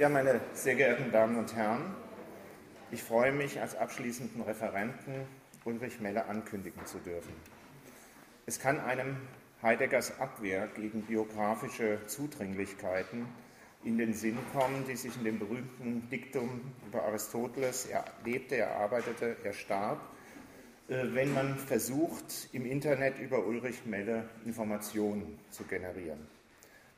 Ja, meine sehr geehrten Damen und Herren, ich freue mich, als abschließenden Referenten Ulrich Melle ankündigen zu dürfen. Es kann einem Heideggers Abwehr gegen biografische Zudringlichkeiten in den Sinn kommen, die sich in dem berühmten Diktum über Aristoteles, er lebte, er arbeitete, er starb, äh, wenn man versucht, im Internet über Ulrich Melle Informationen zu generieren.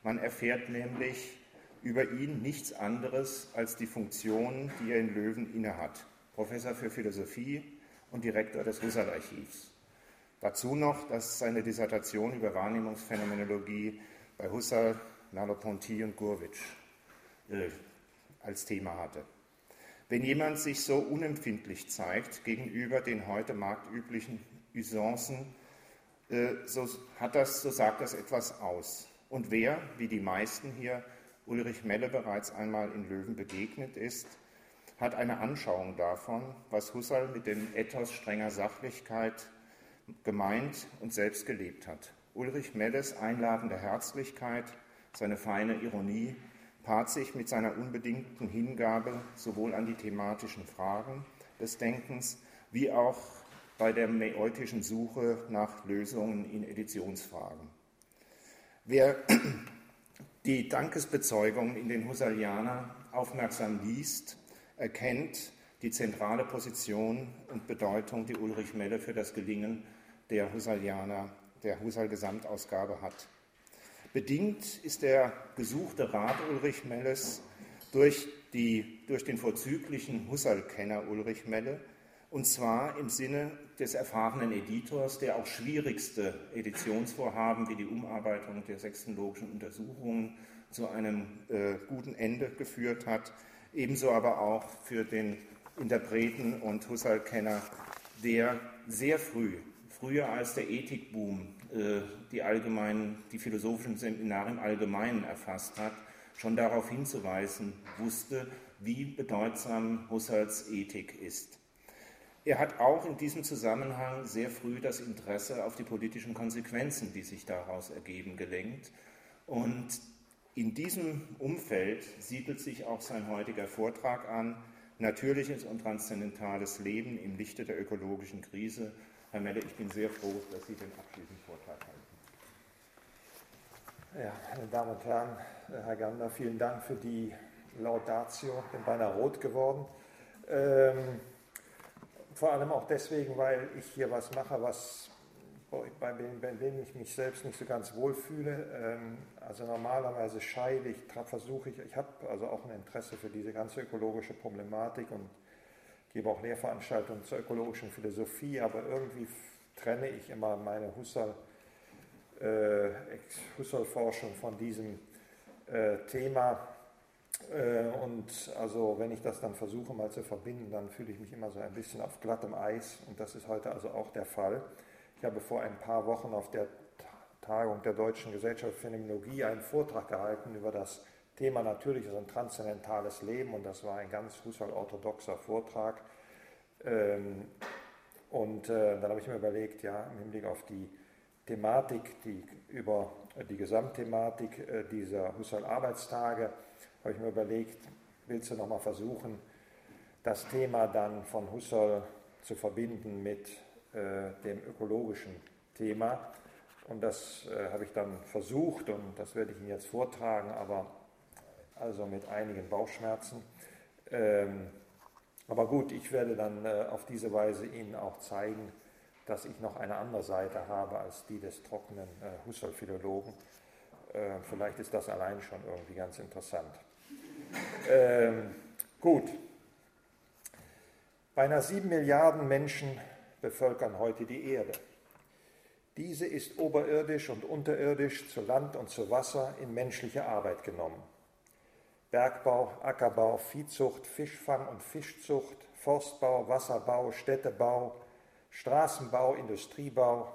Man erfährt nämlich über ihn nichts anderes als die Funktion, die er in Löwen innehat. Professor für Philosophie und Direktor des Husserl-Archivs. Dazu noch, dass seine Dissertation über Wahrnehmungsphänomenologie bei Husserl, Merleau-Ponty und Gurwitsch äh, als Thema hatte. Wenn jemand sich so unempfindlich zeigt gegenüber den heute marktüblichen Usancen, äh, so, hat das, so sagt das etwas aus. Und wer, wie die meisten hier, Ulrich Melle bereits einmal in Löwen begegnet ist, hat eine Anschauung davon, was Husserl mit dem Ethos strenger Sachlichkeit gemeint und selbst gelebt hat. Ulrich Melles einladende Herzlichkeit, seine feine Ironie paart sich mit seiner unbedingten Hingabe sowohl an die thematischen Fragen des Denkens wie auch bei der meutischen Suche nach Lösungen in Editionsfragen. Wer die Dankesbezeugungen in den Husserlianer aufmerksam liest, erkennt die zentrale Position und Bedeutung, die Ulrich Melle für das Gelingen der Husserlianer, der Husserl-Gesamtausgabe hat. Bedingt ist der gesuchte Rat Ulrich Melles durch, die, durch den vorzüglichen Husserl-Kenner Ulrich Melle, und zwar im Sinne des erfahrenen Editors, der auch schwierigste Editionsvorhaben wie die Umarbeitung der sechsten logischen Untersuchungen zu einem äh, guten Ende geführt hat, ebenso aber auch für den Interpreten und Husserl-Kenner, der sehr früh, früher als der Ethikboom äh, die, allgemeinen, die philosophischen Seminare im Allgemeinen erfasst hat, schon darauf hinzuweisen wusste, wie bedeutsam Husserls Ethik ist. Er hat auch in diesem Zusammenhang sehr früh das Interesse auf die politischen Konsequenzen, die sich daraus ergeben, gelenkt. Und in diesem Umfeld siedelt sich auch sein heutiger Vortrag an, natürliches und transzendentales Leben im Lichte der ökologischen Krise. Herr Melle, ich bin sehr froh, dass Sie den abschließenden Vortrag halten. Ja, meine Damen und Herren, Herr Gander, vielen Dank für die Laudatio. Ich bin beinahe rot geworden. Ähm, vor allem auch deswegen, weil ich hier was mache, was bei dem, bei dem ich mich selbst nicht so ganz wohl fühle. Ähm, also normalerweise scheide ich, versuche ich, ich habe also auch ein Interesse für diese ganze ökologische Problematik und gebe auch Lehrveranstaltungen zur ökologischen Philosophie, aber irgendwie trenne ich immer meine Husserl, äh, Husserl-Forschung von diesem äh, Thema. Äh, und also wenn ich das dann versuche mal zu verbinden, dann fühle ich mich immer so ein bisschen auf glattem Eis und das ist heute also auch der Fall. Ich habe vor ein paar Wochen auf der Tagung der Deutschen Gesellschaft für Phänomenologie einen Vortrag gehalten über das Thema natürliches und transzendentales Leben und das war ein ganz Husserl-orthodoxer Vortrag. Ähm, und äh, dann habe ich mir überlegt, ja, im Hinblick auf die Thematik, die über die Gesamtthematik äh, dieser Husserl-Arbeitstage, habe ich mir überlegt, willst du nochmal versuchen, das Thema dann von Husserl zu verbinden mit äh, dem ökologischen Thema. Und das äh, habe ich dann versucht und das werde ich Ihnen jetzt vortragen, aber also mit einigen Bauchschmerzen. Ähm, aber gut, ich werde dann äh, auf diese Weise Ihnen auch zeigen, dass ich noch eine andere Seite habe als die des trockenen äh, Husserl-Philologen. Äh, vielleicht ist das allein schon irgendwie ganz interessant. Ähm, gut. Beinahe sieben Milliarden Menschen bevölkern heute die Erde. Diese ist oberirdisch und unterirdisch zu Land und zu Wasser in menschliche Arbeit genommen. Bergbau, Ackerbau, Viehzucht, Fischfang und Fischzucht, Forstbau, Wasserbau, Städtebau, Straßenbau, Industriebau,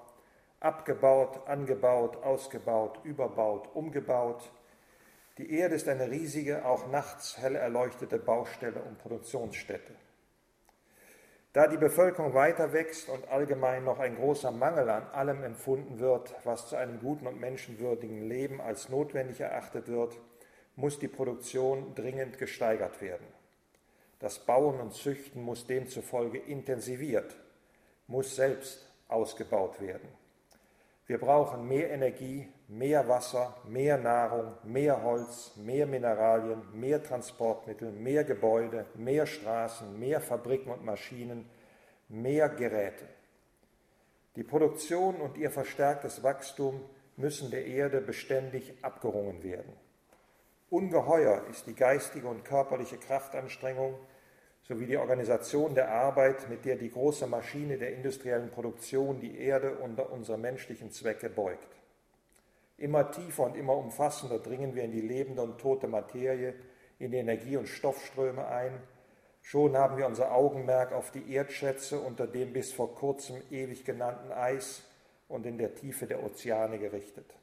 abgebaut, angebaut, ausgebaut, überbaut, umgebaut, die Erde ist eine riesige, auch nachts hell erleuchtete Baustelle und Produktionsstätte. Da die Bevölkerung weiter wächst und allgemein noch ein großer Mangel an allem empfunden wird, was zu einem guten und menschenwürdigen Leben als notwendig erachtet wird, muss die Produktion dringend gesteigert werden. Das Bauen und Züchten muss demzufolge intensiviert, muss selbst ausgebaut werden. Wir brauchen mehr Energie, mehr Wasser, mehr Nahrung, mehr Holz, mehr Mineralien, mehr Transportmittel, mehr Gebäude, mehr Straßen, mehr Fabriken und Maschinen, mehr Geräte. Die Produktion und ihr verstärktes Wachstum müssen der Erde beständig abgerungen werden. Ungeheuer ist die geistige und körperliche Kraftanstrengung sowie die Organisation der Arbeit, mit der die große Maschine der industriellen Produktion die Erde unter unsere menschlichen Zwecke beugt. Immer tiefer und immer umfassender dringen wir in die lebende und tote Materie, in die Energie- und Stoffströme ein. Schon haben wir unser Augenmerk auf die Erdschätze unter dem bis vor kurzem ewig genannten Eis und in der Tiefe der Ozeane gerichtet.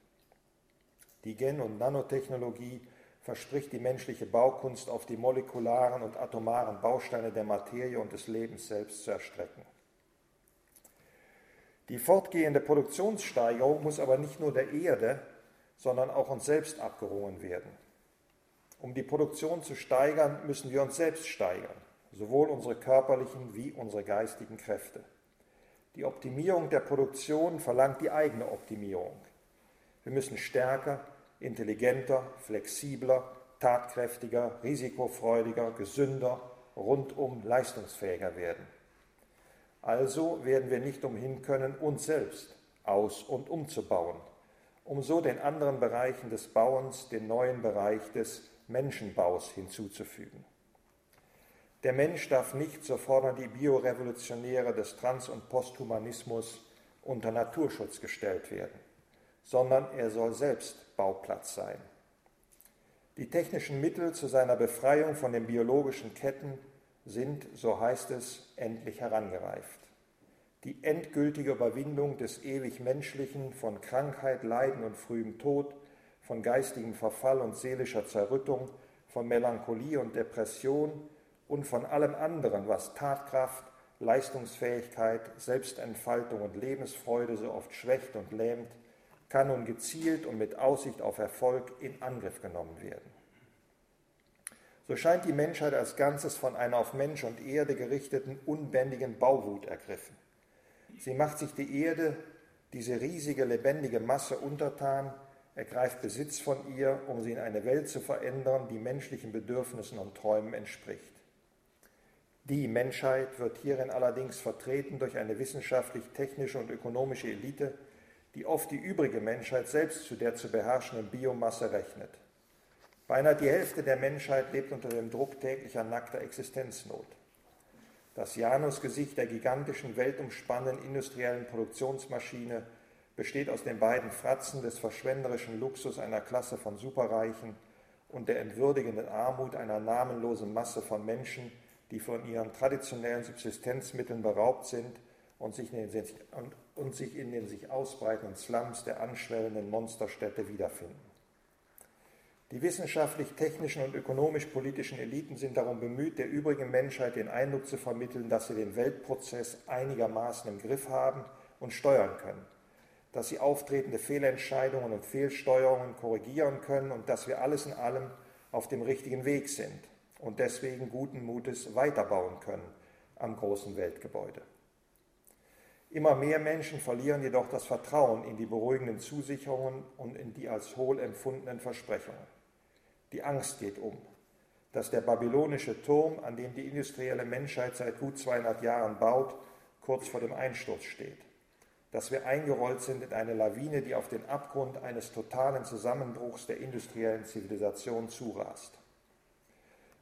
Die Gen- und Nanotechnologie verspricht die menschliche Baukunst auf die molekularen und atomaren Bausteine der Materie und des Lebens selbst zu erstrecken. Die fortgehende Produktionssteigerung muss aber nicht nur der Erde, sondern auch uns selbst abgerungen werden. Um die Produktion zu steigern, müssen wir uns selbst steigern, sowohl unsere körperlichen wie unsere geistigen Kräfte. Die Optimierung der Produktion verlangt die eigene Optimierung. Wir müssen stärker, intelligenter, flexibler, tatkräftiger, risikofreudiger, gesünder, rundum leistungsfähiger werden. Also werden wir nicht umhin können, uns selbst aus- und umzubauen, um so den anderen Bereichen des Bauens den neuen Bereich des Menschenbaus hinzuzufügen. Der Mensch darf nicht, so fordern die Biorevolutionäre des Trans- und Posthumanismus, unter Naturschutz gestellt werden, sondern er soll selbst Bauplatz sein. Die technischen Mittel zu seiner Befreiung von den biologischen Ketten sind, so heißt es, endlich herangereift. Die endgültige Überwindung des ewig Menschlichen von Krankheit, Leiden und frühem Tod, von geistigem Verfall und seelischer Zerrüttung, von Melancholie und Depression und von allem anderen, was Tatkraft, Leistungsfähigkeit, Selbstentfaltung und Lebensfreude so oft schwächt und lähmt, kann nun gezielt und mit Aussicht auf Erfolg in Angriff genommen werden. So scheint die Menschheit als Ganzes von einer auf Mensch und Erde gerichteten unbändigen Bauwut ergriffen. Sie macht sich die Erde, diese riesige lebendige Masse untertan, ergreift Besitz von ihr, um sie in eine Welt zu verändern, die menschlichen Bedürfnissen und Träumen entspricht. Die Menschheit wird hierin allerdings vertreten durch eine wissenschaftlich-technische und ökonomische Elite, die oft die übrige Menschheit selbst zu der zu beherrschenden Biomasse rechnet. Beinahe die Hälfte der Menschheit lebt unter dem Druck täglicher nackter Existenznot. Das Janusgesicht der gigantischen, weltumspannenden industriellen Produktionsmaschine besteht aus den beiden Fratzen des verschwenderischen Luxus einer Klasse von Superreichen und der entwürdigenden Armut einer namenlosen Masse von Menschen, die von ihren traditionellen Subsistenzmitteln beraubt sind und sich in den, und, und sich, in den sich ausbreitenden Slums der anschwellenden Monsterstädte wiederfinden. Die wissenschaftlich-technischen und ökonomisch-politischen Eliten sind darum bemüht, der übrigen Menschheit den Eindruck zu vermitteln, dass sie den Weltprozess einigermaßen im Griff haben und steuern können, dass sie auftretende Fehlentscheidungen und Fehlsteuerungen korrigieren können und dass wir alles in allem auf dem richtigen Weg sind und deswegen guten Mutes weiterbauen können am großen Weltgebäude. Immer mehr Menschen verlieren jedoch das Vertrauen in die beruhigenden Zusicherungen und in die als hohl empfundenen Versprechungen. Die Angst geht um, dass der babylonische Turm, an dem die industrielle Menschheit seit gut 200 Jahren baut, kurz vor dem Einsturz steht. Dass wir eingerollt sind in eine Lawine, die auf den Abgrund eines totalen Zusammenbruchs der industriellen Zivilisation zurast.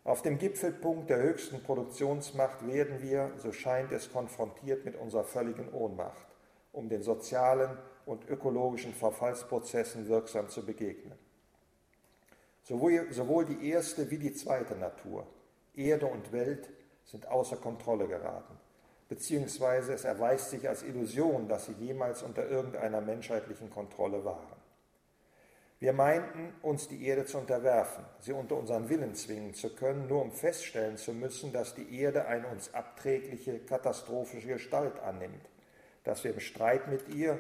Auf dem Gipfelpunkt der höchsten Produktionsmacht werden wir, so scheint es, konfrontiert mit unserer völligen Ohnmacht, um den sozialen und ökologischen Verfallsprozessen wirksam zu begegnen. Sowohl die erste wie die zweite Natur, Erde und Welt, sind außer Kontrolle geraten, beziehungsweise es erweist sich als Illusion, dass sie jemals unter irgendeiner menschheitlichen Kontrolle waren. Wir meinten, uns die Erde zu unterwerfen, sie unter unseren Willen zwingen zu können, nur um feststellen zu müssen, dass die Erde eine uns abträgliche, katastrophische Gestalt annimmt, dass wir im Streit mit ihr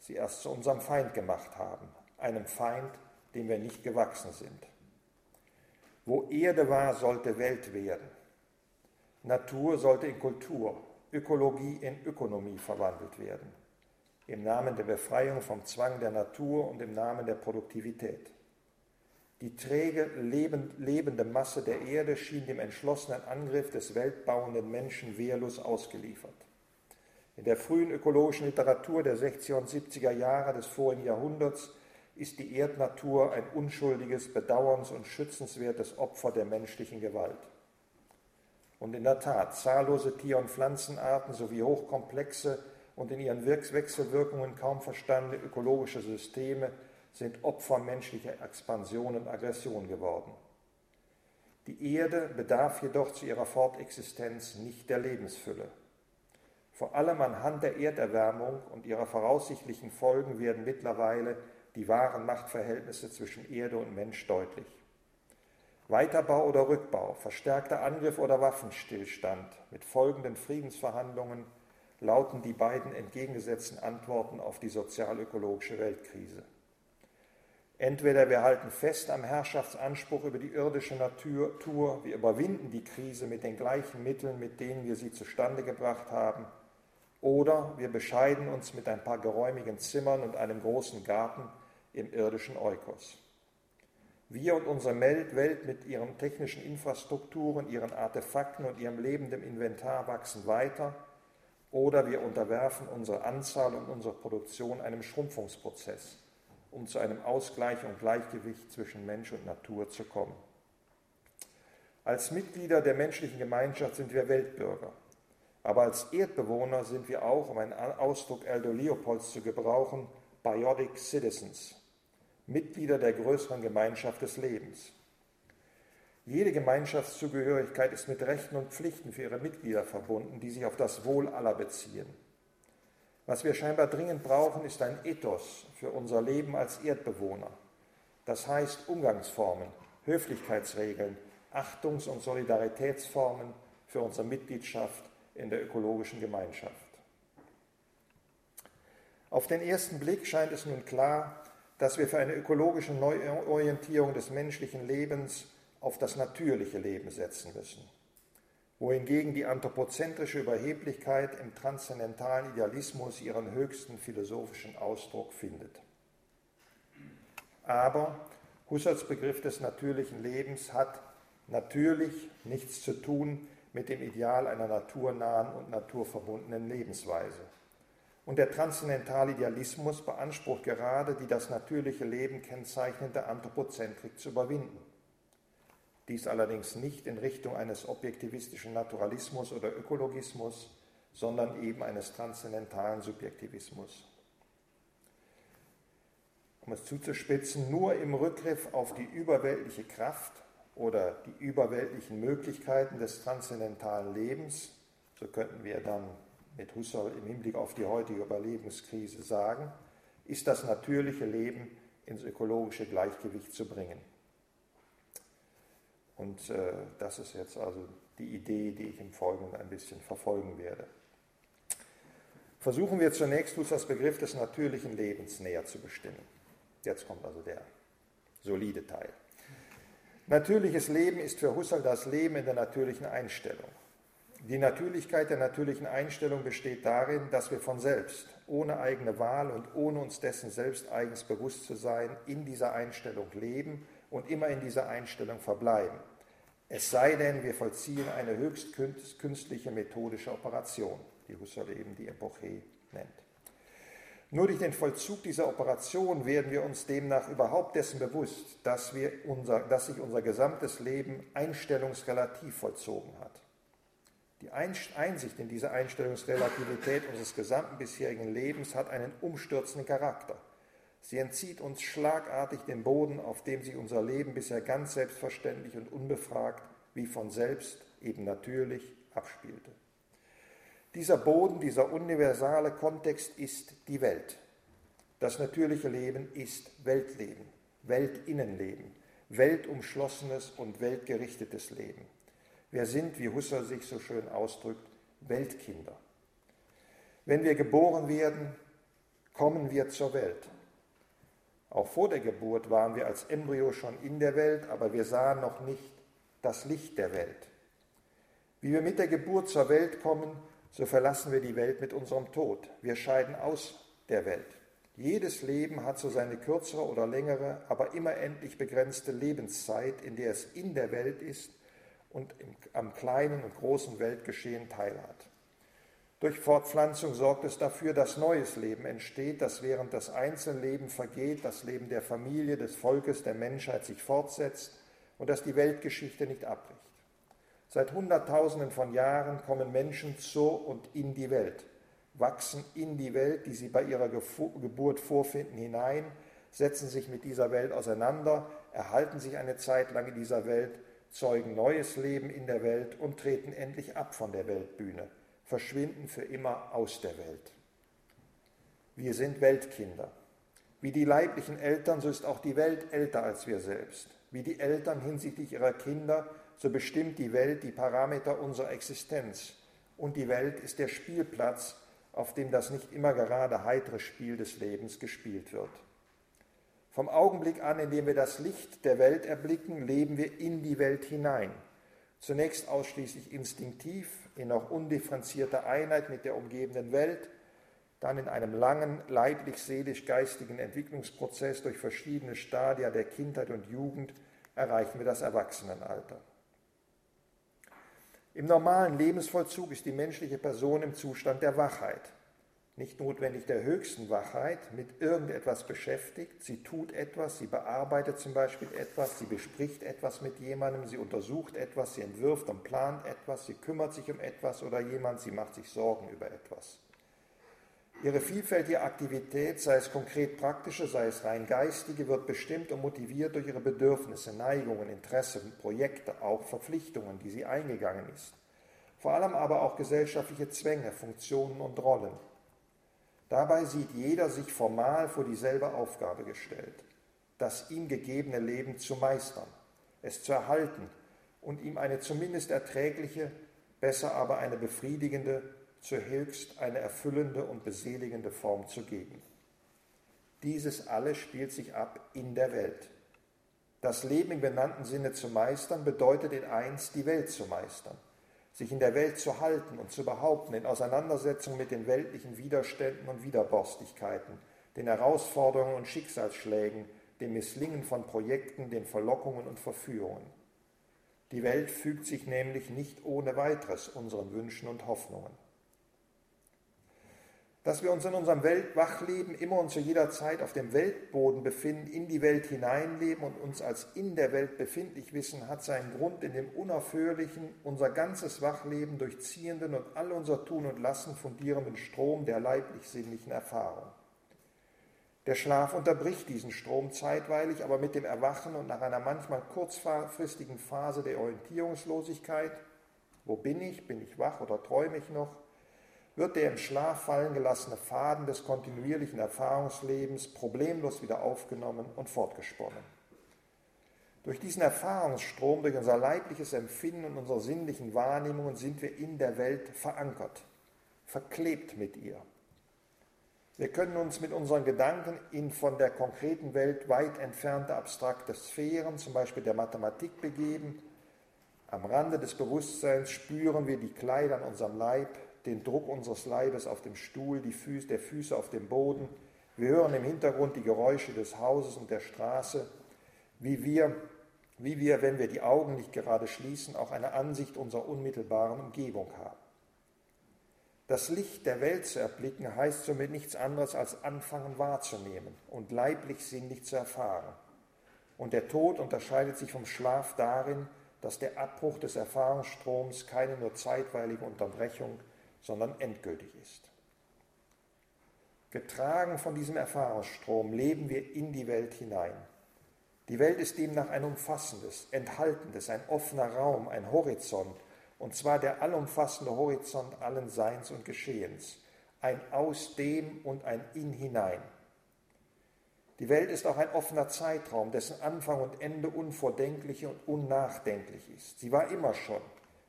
sie erst zu unserem Feind gemacht haben, einem Feind, dem wir nicht gewachsen sind. Wo Erde war, sollte Welt werden. Natur sollte in Kultur, Ökologie in Ökonomie verwandelt werden. Im Namen der Befreiung vom Zwang der Natur und im Namen der Produktivität. Die träge, lebende Masse der Erde schien dem entschlossenen Angriff des weltbauenden Menschen wehrlos ausgeliefert. In der frühen ökologischen Literatur der 60er und 70er Jahre des vorigen Jahrhunderts ist die Erdnatur ein unschuldiges, bedauerns- und schützenswertes Opfer der menschlichen Gewalt. Und in der Tat, zahllose Tier- und Pflanzenarten sowie hochkomplexe und in ihren Wechselwirkungen kaum verstandene ökologische Systeme sind Opfer menschlicher Expansion und Aggression geworden. Die Erde bedarf jedoch zu ihrer Fortexistenz nicht der Lebensfülle. Vor allem anhand der Erderwärmung und ihrer voraussichtlichen Folgen werden mittlerweile die wahren Machtverhältnisse zwischen Erde und Mensch deutlich. Weiterbau oder Rückbau, verstärkter Angriff oder Waffenstillstand mit folgenden Friedensverhandlungen lauten die beiden entgegengesetzten Antworten auf die sozialökologische Weltkrise. Entweder wir halten fest am Herrschaftsanspruch über die irdische Natur, wir überwinden die Krise mit den gleichen Mitteln, mit denen wir sie zustande gebracht haben, oder wir bescheiden uns mit ein paar geräumigen Zimmern und einem großen Garten im irdischen Eukos. Wir und unsere Welt mit ihren technischen Infrastrukturen, ihren Artefakten und ihrem lebenden Inventar wachsen weiter, oder wir unterwerfen unsere Anzahl und unsere Produktion einem Schrumpfungsprozess, um zu einem Ausgleich und Gleichgewicht zwischen Mensch und Natur zu kommen. Als Mitglieder der menschlichen Gemeinschaft sind wir Weltbürger. Aber als Erdbewohner sind wir auch, um einen Ausdruck Aldo Leopolds zu gebrauchen, Biotic Citizens, Mitglieder der größeren Gemeinschaft des Lebens. Jede Gemeinschaftszugehörigkeit ist mit Rechten und Pflichten für ihre Mitglieder verbunden, die sich auf das Wohl aller beziehen. Was wir scheinbar dringend brauchen, ist ein Ethos für unser Leben als Erdbewohner. Das heißt Umgangsformen, Höflichkeitsregeln, Achtungs- und Solidaritätsformen für unsere Mitgliedschaft in der ökologischen Gemeinschaft. Auf den ersten Blick scheint es nun klar, dass wir für eine ökologische Neuorientierung des menschlichen Lebens auf das natürliche Leben setzen müssen, wohingegen die anthropozentrische Überheblichkeit im transzendentalen Idealismus ihren höchsten philosophischen Ausdruck findet. Aber Husserls Begriff des natürlichen Lebens hat natürlich nichts zu tun mit dem Ideal einer naturnahen und naturverbundenen Lebensweise. Und der transzendentale Idealismus beansprucht gerade, die das natürliche Leben kennzeichnende Anthropozentrik zu überwinden. Dies allerdings nicht in Richtung eines objektivistischen Naturalismus oder Ökologismus, sondern eben eines transzendentalen Subjektivismus. Um es zuzuspitzen, nur im Rückgriff auf die überweltliche Kraft oder die überweltlichen Möglichkeiten des transzendentalen Lebens, so könnten wir dann mit Husserl im Hinblick auf die heutige Überlebenskrise sagen, ist das natürliche Leben ins ökologische Gleichgewicht zu bringen. Und äh, das ist jetzt also die Idee, die ich im Folgenden ein bisschen verfolgen werde. Versuchen wir zunächst, Husserls Begriff des natürlichen Lebens näher zu bestimmen. Jetzt kommt also der solide Teil. Natürliches Leben ist für Husserl das Leben in der natürlichen Einstellung. Die Natürlichkeit der natürlichen Einstellung besteht darin, dass wir von selbst, ohne eigene Wahl und ohne uns dessen selbst eigens bewusst zu sein, in dieser Einstellung leben und immer in dieser Einstellung verbleiben. Es sei denn, wir vollziehen eine höchst künstliche methodische Operation, die Husserl eben die Epoche nennt. Nur durch den Vollzug dieser Operation werden wir uns demnach überhaupt dessen bewusst, dass, wir unser, dass sich unser gesamtes Leben einstellungsrelativ vollzogen hat. Die Einsicht in diese Einstellungsrelativität unseres gesamten bisherigen Lebens hat einen umstürzenden Charakter. Sie entzieht uns schlagartig den Boden, auf dem sich unser Leben bisher ganz selbstverständlich und unbefragt, wie von selbst, eben natürlich abspielte. Dieser Boden, dieser universale Kontext ist die Welt. Das natürliche Leben ist Weltleben, Weltinnenleben, weltumschlossenes und weltgerichtetes Leben. Wir sind, wie Husserl sich so schön ausdrückt, Weltkinder. Wenn wir geboren werden, kommen wir zur Welt. Auch vor der Geburt waren wir als Embryo schon in der Welt, aber wir sahen noch nicht das Licht der Welt. Wie wir mit der Geburt zur Welt kommen, so verlassen wir die Welt mit unserem Tod. Wir scheiden aus der Welt. Jedes Leben hat so seine kürzere oder längere, aber immer endlich begrenzte Lebenszeit, in der es in der Welt ist und am kleinen und großen Weltgeschehen teilhat. Durch Fortpflanzung sorgt es dafür, dass neues Leben entsteht, dass während das Einzelleben vergeht, das Leben der Familie, des Volkes, der Menschheit sich fortsetzt und dass die Weltgeschichte nicht abbricht. Seit Hunderttausenden von Jahren kommen Menschen zur und in die Welt, wachsen in die Welt, die sie bei ihrer Geburt vorfinden, hinein, setzen sich mit dieser Welt auseinander, erhalten sich eine Zeit lang in dieser Welt, zeugen neues Leben in der Welt und treten endlich ab von der Weltbühne, verschwinden für immer aus der Welt. Wir sind Weltkinder. Wie die leiblichen Eltern, so ist auch die Welt älter als wir selbst. Wie die Eltern hinsichtlich ihrer Kinder, so bestimmt die Welt die Parameter unserer Existenz. Und die Welt ist der Spielplatz, auf dem das nicht immer gerade heitere Spiel des Lebens gespielt wird. Vom Augenblick an, in dem wir das Licht der Welt erblicken, leben wir in die Welt hinein. Zunächst ausschließlich instinktiv, in noch undifferenzierter Einheit mit der umgebenden Welt, dann in einem langen leiblich-seelisch-geistigen Entwicklungsprozess durch verschiedene Stadia der Kindheit und Jugend erreichen wir das Erwachsenenalter. Im normalen Lebensvollzug ist die menschliche Person im Zustand der Wachheit nicht notwendig der höchsten Wachheit, mit irgendetwas beschäftigt. Sie tut etwas, sie bearbeitet zum Beispiel etwas, sie bespricht etwas mit jemandem, sie untersucht etwas, sie entwirft und plant etwas, sie kümmert sich um etwas oder jemand, sie macht sich Sorgen über etwas. Ihre vielfältige Aktivität, sei es konkret praktische, sei es rein geistige, wird bestimmt und motiviert durch ihre Bedürfnisse, Neigungen, Interessen, Projekte, auch Verpflichtungen, die sie eingegangen ist. Vor allem aber auch gesellschaftliche Zwänge, Funktionen und Rollen. Dabei sieht jeder sich formal vor dieselbe Aufgabe gestellt, das ihm gegebene Leben zu meistern, es zu erhalten und ihm eine zumindest erträgliche, besser aber eine befriedigende, zuhöchst eine erfüllende und beseligende Form zu geben. Dieses alles spielt sich ab in der Welt. Das Leben im benannten Sinne zu meistern bedeutet in eins die Welt zu meistern sich in der Welt zu halten und zu behaupten, in Auseinandersetzung mit den weltlichen Widerständen und Widerborstigkeiten, den Herausforderungen und Schicksalsschlägen, dem Misslingen von Projekten, den Verlockungen und Verführungen. Die Welt fügt sich nämlich nicht ohne weiteres unseren Wünschen und Hoffnungen dass wir uns in unserem Weltwachleben immer und zu jeder Zeit auf dem Weltboden befinden, in die Welt hineinleben und uns als in der Welt befindlich wissen, hat seinen Grund in dem unaufhörlichen, unser ganzes Wachleben durchziehenden und all unser Tun und Lassen fundierenden Strom der leiblich-sinnlichen Erfahrung. Der Schlaf unterbricht diesen Strom zeitweilig, aber mit dem Erwachen und nach einer manchmal kurzfristigen Phase der Orientierungslosigkeit, wo bin ich, bin ich wach oder träume ich noch, wird der im Schlaf fallen gelassene Faden des kontinuierlichen Erfahrungslebens problemlos wieder aufgenommen und fortgesponnen. Durch diesen Erfahrungsstrom, durch unser leibliches Empfinden und unsere sinnlichen Wahrnehmungen sind wir in der Welt verankert, verklebt mit ihr. Wir können uns mit unseren Gedanken in von der konkreten Welt weit entfernte abstrakte Sphären, zum Beispiel der Mathematik, begeben. Am Rande des Bewusstseins spüren wir die Kleider an unserem Leib, den Druck unseres Leibes auf dem Stuhl, die Füße, der Füße auf dem Boden. Wir hören im Hintergrund die Geräusche des Hauses und der Straße, wie wir, wie wir, wenn wir die Augen nicht gerade schließen, auch eine Ansicht unserer unmittelbaren Umgebung haben. Das Licht der Welt zu erblicken heißt somit nichts anderes als anfangen wahrzunehmen und leiblich sinnlich zu erfahren. Und der Tod unterscheidet sich vom Schlaf darin, dass der Abbruch des Erfahrungsstroms keine nur zeitweilige Unterbrechung, sondern endgültig ist. Getragen von diesem Erfahrungsstrom leben wir in die Welt hinein. Die Welt ist demnach ein umfassendes, enthaltendes, ein offener Raum, ein Horizont, und zwar der allumfassende Horizont allen Seins und Geschehens, ein Aus dem und ein In hinein. Die Welt ist auch ein offener Zeitraum, dessen Anfang und Ende unvordenklich und unnachdenklich ist. Sie war immer schon,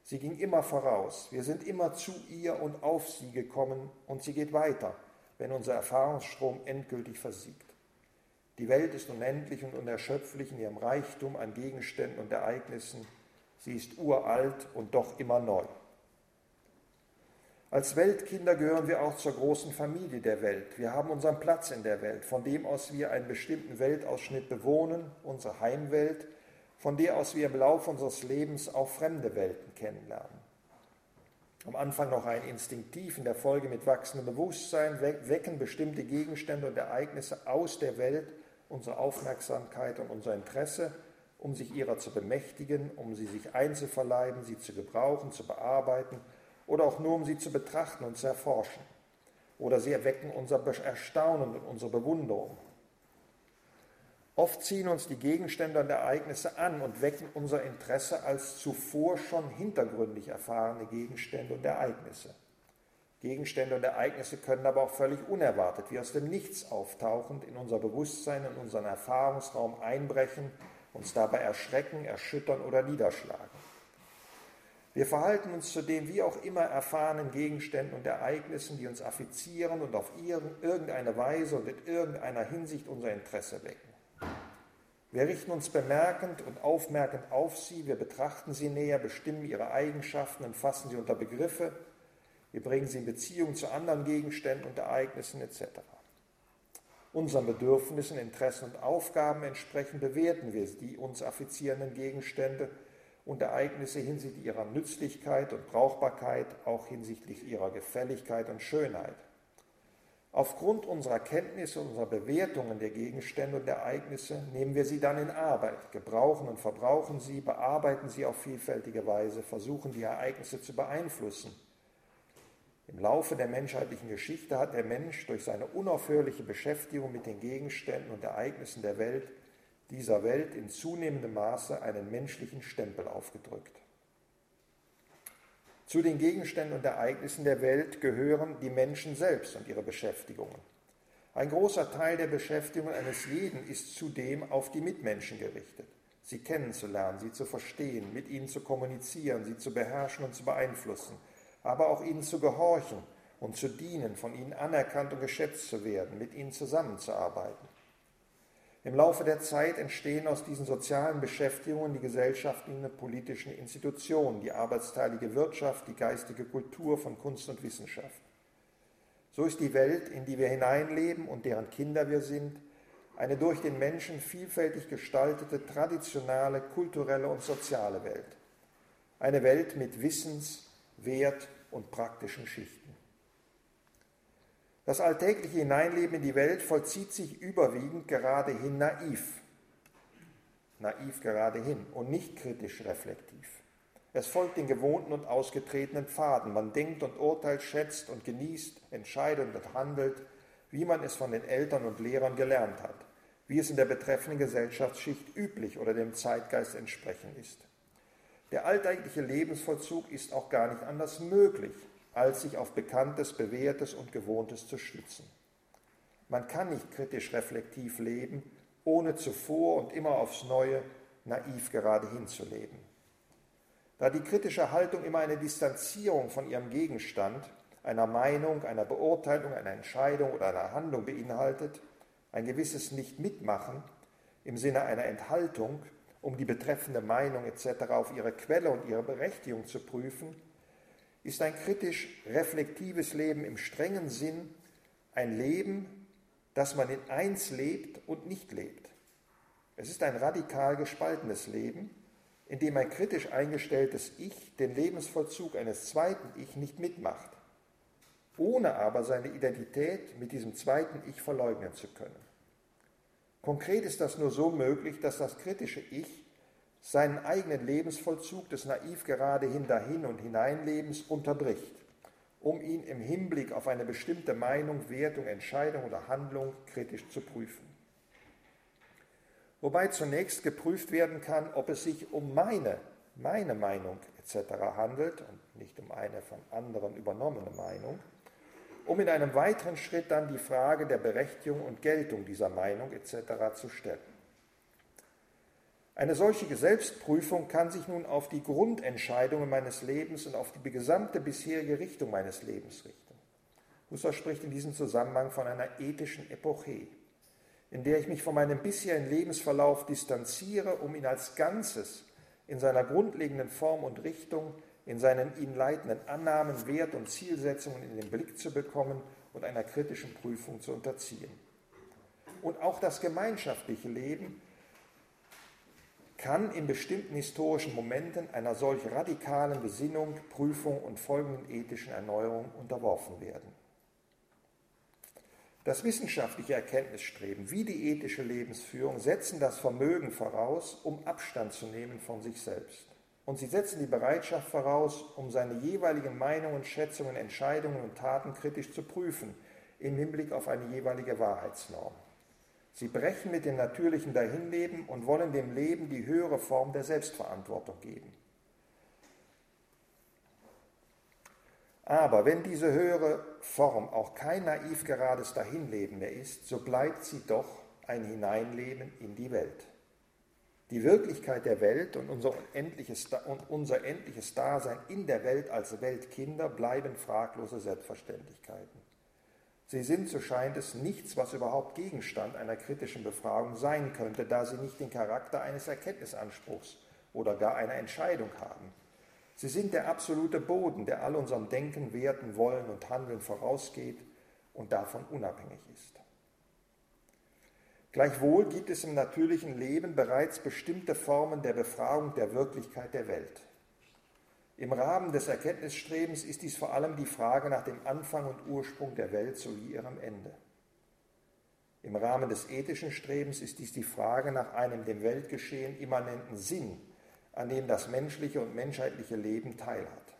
Sie ging immer voraus. Wir sind immer zu ihr und auf sie gekommen und sie geht weiter, wenn unser Erfahrungsstrom endgültig versiegt. Die Welt ist unendlich und unerschöpflich in ihrem Reichtum an Gegenständen und Ereignissen. Sie ist uralt und doch immer neu. Als Weltkinder gehören wir auch zur großen Familie der Welt. Wir haben unseren Platz in der Welt, von dem aus wir einen bestimmten Weltausschnitt bewohnen, unsere Heimwelt, von der aus wir im Laufe unseres Lebens auch fremde Welten kennenlernen. Am Anfang noch ein instinktiv, in der Folge mit wachsendem Bewusstsein wecken bestimmte Gegenstände und Ereignisse aus der Welt unsere Aufmerksamkeit und unser Interesse, um sich ihrer zu bemächtigen, um sie sich einzuverleiben, sie zu gebrauchen, zu bearbeiten oder auch nur um sie zu betrachten und zu erforschen. Oder sie erwecken unser Erstaunen und unsere Bewunderung. Oft ziehen uns die Gegenstände und Ereignisse an und wecken unser Interesse als zuvor schon hintergründig erfahrene Gegenstände und Ereignisse. Gegenstände und Ereignisse können aber auch völlig unerwartet, wie aus dem Nichts auftauchend, in unser Bewusstsein, in unseren Erfahrungsraum einbrechen, uns dabei erschrecken, erschüttern oder niederschlagen. Wir verhalten uns zu den wie auch immer erfahrenen Gegenständen und Ereignissen, die uns affizieren und auf irgendeine Weise und in irgendeiner Hinsicht unser Interesse wecken. Wir richten uns bemerkend und aufmerkend auf sie, wir betrachten sie näher, bestimmen ihre Eigenschaften und fassen sie unter Begriffe, wir bringen sie in Beziehung zu anderen Gegenständen und Ereignissen etc. Unseren Bedürfnissen, Interessen und Aufgaben entsprechend bewerten wir die uns affizierenden Gegenstände und Ereignisse hinsichtlich ihrer Nützlichkeit und Brauchbarkeit, auch hinsichtlich ihrer Gefälligkeit und Schönheit. Aufgrund unserer Kenntnisse, unserer Bewertungen der Gegenstände und Ereignisse nehmen wir sie dann in Arbeit, gebrauchen und verbrauchen sie, bearbeiten sie auf vielfältige Weise, versuchen die Ereignisse zu beeinflussen. Im Laufe der menschheitlichen Geschichte hat der Mensch durch seine unaufhörliche Beschäftigung mit den Gegenständen und Ereignissen der Welt dieser Welt in zunehmendem Maße einen menschlichen Stempel aufgedrückt. Zu den Gegenständen und Ereignissen der Welt gehören die Menschen selbst und ihre Beschäftigungen. Ein großer Teil der Beschäftigung eines jeden ist zudem auf die Mitmenschen gerichtet, sie kennenzulernen, sie zu verstehen, mit ihnen zu kommunizieren, sie zu beherrschen und zu beeinflussen, aber auch ihnen zu gehorchen und zu dienen, von ihnen anerkannt und geschätzt zu werden, mit ihnen zusammenzuarbeiten. Im Laufe der Zeit entstehen aus diesen sozialen Beschäftigungen die gesellschaftlichen und politischen Institutionen, die arbeitsteilige Wirtschaft, die geistige Kultur von Kunst und Wissenschaft. So ist die Welt, in die wir hineinleben und deren Kinder wir sind, eine durch den Menschen vielfältig gestaltete, traditionale, kulturelle und soziale Welt. Eine Welt mit Wissens-, Wert- und praktischen Schichten. Das alltägliche Hineinleben in die Welt vollzieht sich überwiegend geradehin naiv. Naiv geradehin und nicht kritisch reflektiv. Es folgt den gewohnten und ausgetretenen Pfaden. Man denkt und urteilt, schätzt und genießt, entscheidet und handelt, wie man es von den Eltern und Lehrern gelernt hat, wie es in der betreffenden Gesellschaftsschicht üblich oder dem Zeitgeist entsprechend ist. Der alltägliche Lebensvollzug ist auch gar nicht anders möglich, als sich auf Bekanntes, Bewährtes und Gewohntes zu stützen. Man kann nicht kritisch reflektiv leben, ohne zuvor und immer aufs Neue naiv gerade hinzuleben. Da die kritische Haltung immer eine Distanzierung von ihrem Gegenstand, einer Meinung, einer Beurteilung, einer Entscheidung oder einer Handlung beinhaltet, ein gewisses Nicht-Mitmachen im Sinne einer Enthaltung, um die betreffende Meinung etc. auf ihre Quelle und ihre Berechtigung zu prüfen, ist ein kritisch reflektives Leben im strengen Sinn ein Leben, das man in eins lebt und nicht lebt. Es ist ein radikal gespaltenes Leben, in dem ein kritisch eingestelltes Ich den Lebensvollzug eines zweiten Ich nicht mitmacht, ohne aber seine Identität mit diesem zweiten Ich verleugnen zu können. Konkret ist das nur so möglich, dass das kritische Ich seinen eigenen Lebensvollzug des naiv geradehin dahin und hineinlebens unterbricht, um ihn im Hinblick auf eine bestimmte Meinung, Wertung, Entscheidung oder Handlung kritisch zu prüfen. Wobei zunächst geprüft werden kann, ob es sich um meine, meine Meinung etc. handelt und nicht um eine von anderen übernommene Meinung, um in einem weiteren Schritt dann die Frage der Berechtigung und Geltung dieser Meinung etc. zu stellen. Eine solche Selbstprüfung kann sich nun auf die Grundentscheidungen meines Lebens und auf die gesamte bisherige Richtung meines Lebens richten. Husserl spricht in diesem Zusammenhang von einer ethischen Epoche, in der ich mich von meinem bisherigen Lebensverlauf distanziere, um ihn als Ganzes in seiner grundlegenden Form und Richtung, in seinen ihn leitenden Annahmen, Wert und Zielsetzungen in den Blick zu bekommen und einer kritischen Prüfung zu unterziehen. Und auch das gemeinschaftliche Leben kann in bestimmten historischen Momenten einer solch radikalen Besinnung, Prüfung und folgenden ethischen Erneuerung unterworfen werden. Das wissenschaftliche Erkenntnisstreben wie die ethische Lebensführung setzen das Vermögen voraus, um Abstand zu nehmen von sich selbst. Und sie setzen die Bereitschaft voraus, um seine jeweiligen Meinungen, Schätzungen, Entscheidungen und Taten kritisch zu prüfen, im Hinblick auf eine jeweilige Wahrheitsnorm. Sie brechen mit dem natürlichen Dahinleben und wollen dem Leben die höhere Form der Selbstverantwortung geben. Aber wenn diese höhere Form auch kein naiv gerades Dahinleben mehr ist, so bleibt sie doch ein Hineinleben in die Welt. Die Wirklichkeit der Welt und unser endliches, und unser endliches Dasein in der Welt als Weltkinder bleiben fraglose Selbstverständlichkeiten. Sie sind, so scheint es, nichts, was überhaupt Gegenstand einer kritischen Befragung sein könnte, da sie nicht den Charakter eines Erkenntnisanspruchs oder gar einer Entscheidung haben. Sie sind der absolute Boden, der all unserem Denken, Werten, Wollen und Handeln vorausgeht und davon unabhängig ist. Gleichwohl gibt es im natürlichen Leben bereits bestimmte Formen der Befragung der Wirklichkeit der Welt. Im Rahmen des Erkenntnisstrebens ist dies vor allem die Frage nach dem Anfang und Ursprung der Welt sowie ihrem Ende. Im Rahmen des ethischen Strebens ist dies die Frage nach einem dem Weltgeschehen immanenten Sinn, an dem das menschliche und menschheitliche Leben teilhat.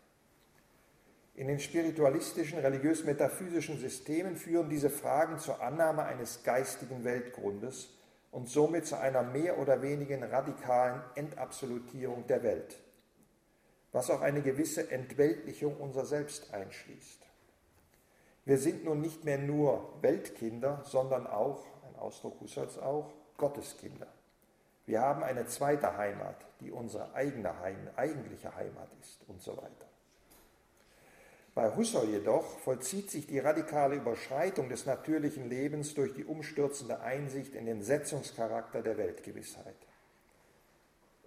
In den spiritualistischen, religiös-metaphysischen Systemen führen diese Fragen zur Annahme eines geistigen Weltgrundes und somit zu einer mehr oder weniger radikalen Entabsolutierung der Welt, was auch eine gewisse Entweltlichung unser Selbst einschließt. Wir sind nun nicht mehr nur Weltkinder, sondern auch, ein Ausdruck Husserls auch, Gotteskinder. Wir haben eine zweite Heimat, die unsere eigene Heim, eigentliche Heimat ist und so weiter. Bei Husserl jedoch vollzieht sich die radikale Überschreitung des natürlichen Lebens durch die umstürzende Einsicht in den Setzungscharakter der Weltgewissheit.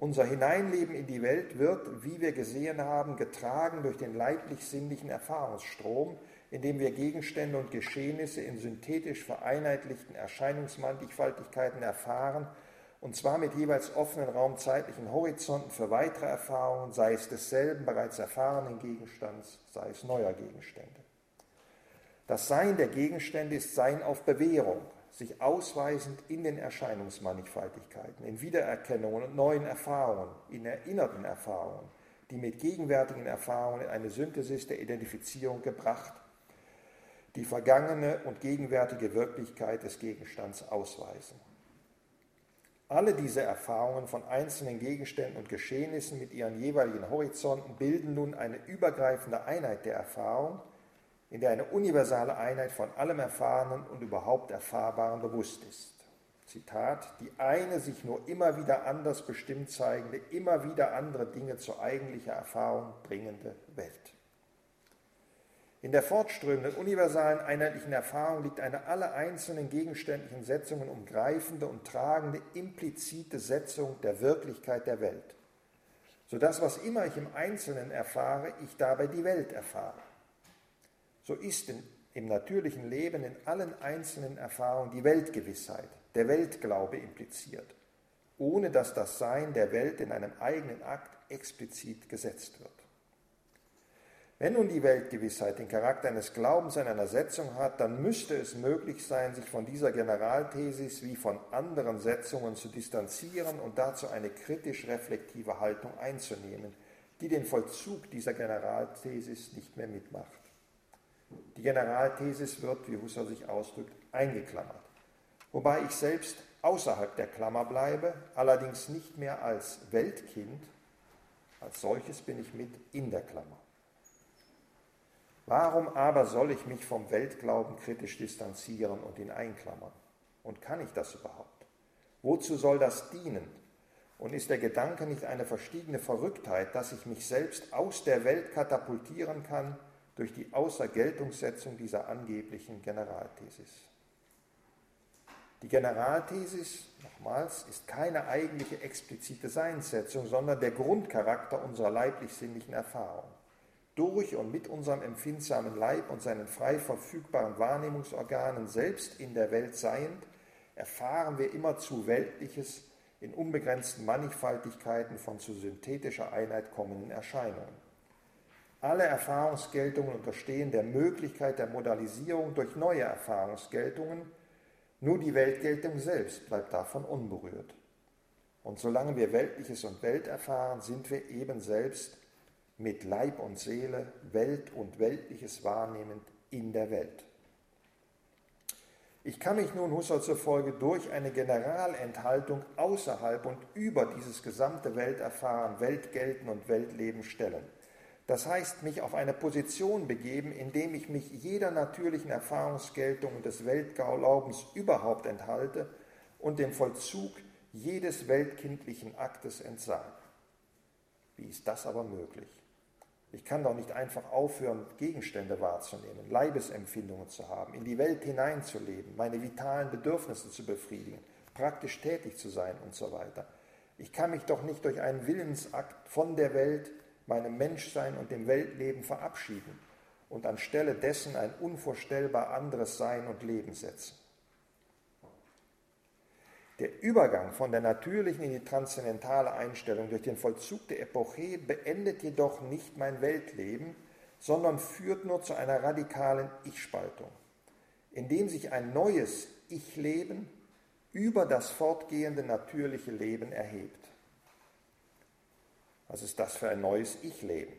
Unser Hineinleben in die Welt wird, wie wir gesehen haben, getragen durch den leiblich-sinnlichen Erfahrungsstrom, in dem wir Gegenstände und Geschehnisse in synthetisch vereinheitlichten Erscheinungsmannigfaltigkeiten erfahren und zwar mit jeweils offenen raumzeitlichen Horizonten für weitere Erfahrungen, sei es desselben bereits erfahrenen Gegenstands, sei es neuer Gegenstände. Das Sein der Gegenstände ist Sein auf Bewährung, sich ausweisend in den Erscheinungsmannigfaltigkeiten, in Wiedererkennungen und neuen Erfahrungen, in erinnerten Erfahrungen, die mit gegenwärtigen Erfahrungen in eine Synthesis der Identifizierung gebracht, die vergangene und gegenwärtige Wirklichkeit des Gegenstands ausweisen. Alle diese Erfahrungen von einzelnen Gegenständen und Geschehnissen mit ihren jeweiligen Horizonten bilden nun eine übergreifende Einheit der Erfahrung, in der eine universale Einheit von allem Erfahrenen und überhaupt Erfahrbaren bewusst ist. Zitat, die eine sich nur immer wieder anders bestimmt zeigende, immer wieder andere Dinge zur eigentlichen Erfahrung bringende Welt. In der fortströmenden, universalen, einheitlichen Erfahrung liegt eine alle einzelnen gegenständlichen Setzungen umgreifende und tragende implizite Setzung der Wirklichkeit der Welt, sodass was immer ich im Einzelnen erfahre, ich dabei die Welt erfahre. So ist in, im natürlichen Leben in allen einzelnen Erfahrungen die Weltgewissheit, der Weltglaube impliziert, ohne dass das Sein der Welt in einem eigenen Akt explizit gesetzt wird. Wenn nun die Weltgewissheit den Charakter eines Glaubens in einer Setzung hat, dann müsste es möglich sein, sich von dieser Generalthesis wie von anderen Setzungen zu distanzieren und dazu eine kritisch reflektive Haltung einzunehmen, die den Vollzug dieser Generalthesis nicht mehr mitmacht. Die Generalthesis wird, wie Husserl sich ausdrückt, eingeklammert, wobei ich selbst außerhalb der Klammer bleibe, allerdings nicht mehr als Weltkind, als solches bin ich mit in der Klammer. Warum aber soll ich mich vom Weltglauben kritisch distanzieren und ihn einklammern? Und kann ich das überhaupt? Wozu soll das dienen? Und ist der Gedanke nicht eine verstiegene Verrücktheit, dass ich mich selbst aus der Welt katapultieren kann durch die Außergeltungssetzung dieser angeblichen Generalthesis? Die Generalthesis, nochmals, ist keine eigentliche explizite Seinssetzung, sondern der Grundcharakter unserer leiblich-sinnlichen Erfahrung. Durch und mit unserem empfindsamen Leib und seinen frei verfügbaren Wahrnehmungsorganen selbst in der Welt seiend, erfahren wir immerzu Weltliches in unbegrenzten Mannigfaltigkeiten von zu synthetischer Einheit kommenden Erscheinungen. Alle Erfahrungsgeltungen unterstehen der Möglichkeit der Modalisierung durch neue Erfahrungsgeltungen, nur die Weltgeltung selbst bleibt davon unberührt. Und solange wir Weltliches und Welt erfahren, sind wir eben selbst mit Leib und Seele Welt und Weltliches wahrnehmend in der Welt. Ich kann mich nun Husserl zufolge durch eine Generalenthaltung außerhalb und über dieses gesamte Welterfahren, Weltgelten und Weltleben stellen. Das heißt, mich auf eine Position begeben, indem ich mich jeder natürlichen Erfahrungsgeltung des Weltglaubens überhaupt enthalte und dem Vollzug jedes weltkindlichen Aktes entsage. Wie ist das aber möglich? Ich kann doch nicht einfach aufhören, Gegenstände wahrzunehmen, Leibesempfindungen zu haben, in die Welt hineinzuleben, meine vitalen Bedürfnisse zu befriedigen, praktisch tätig zu sein und so weiter. Ich kann mich doch nicht durch einen Willensakt von der Welt meinem Menschsein und dem Weltleben verabschieden und anstelle dessen ein unvorstellbar anderes Sein und Leben setzen. Der Übergang von der natürlichen in die transzendentale Einstellung durch den Vollzug der Epoche beendet jedoch nicht mein Weltleben, sondern führt nur zu einer radikalen Ich-Spaltung, indem sich ein neues Ich-Leben über das fortgehende natürliche Leben erhebt. Was ist das für ein neues Ich-Leben?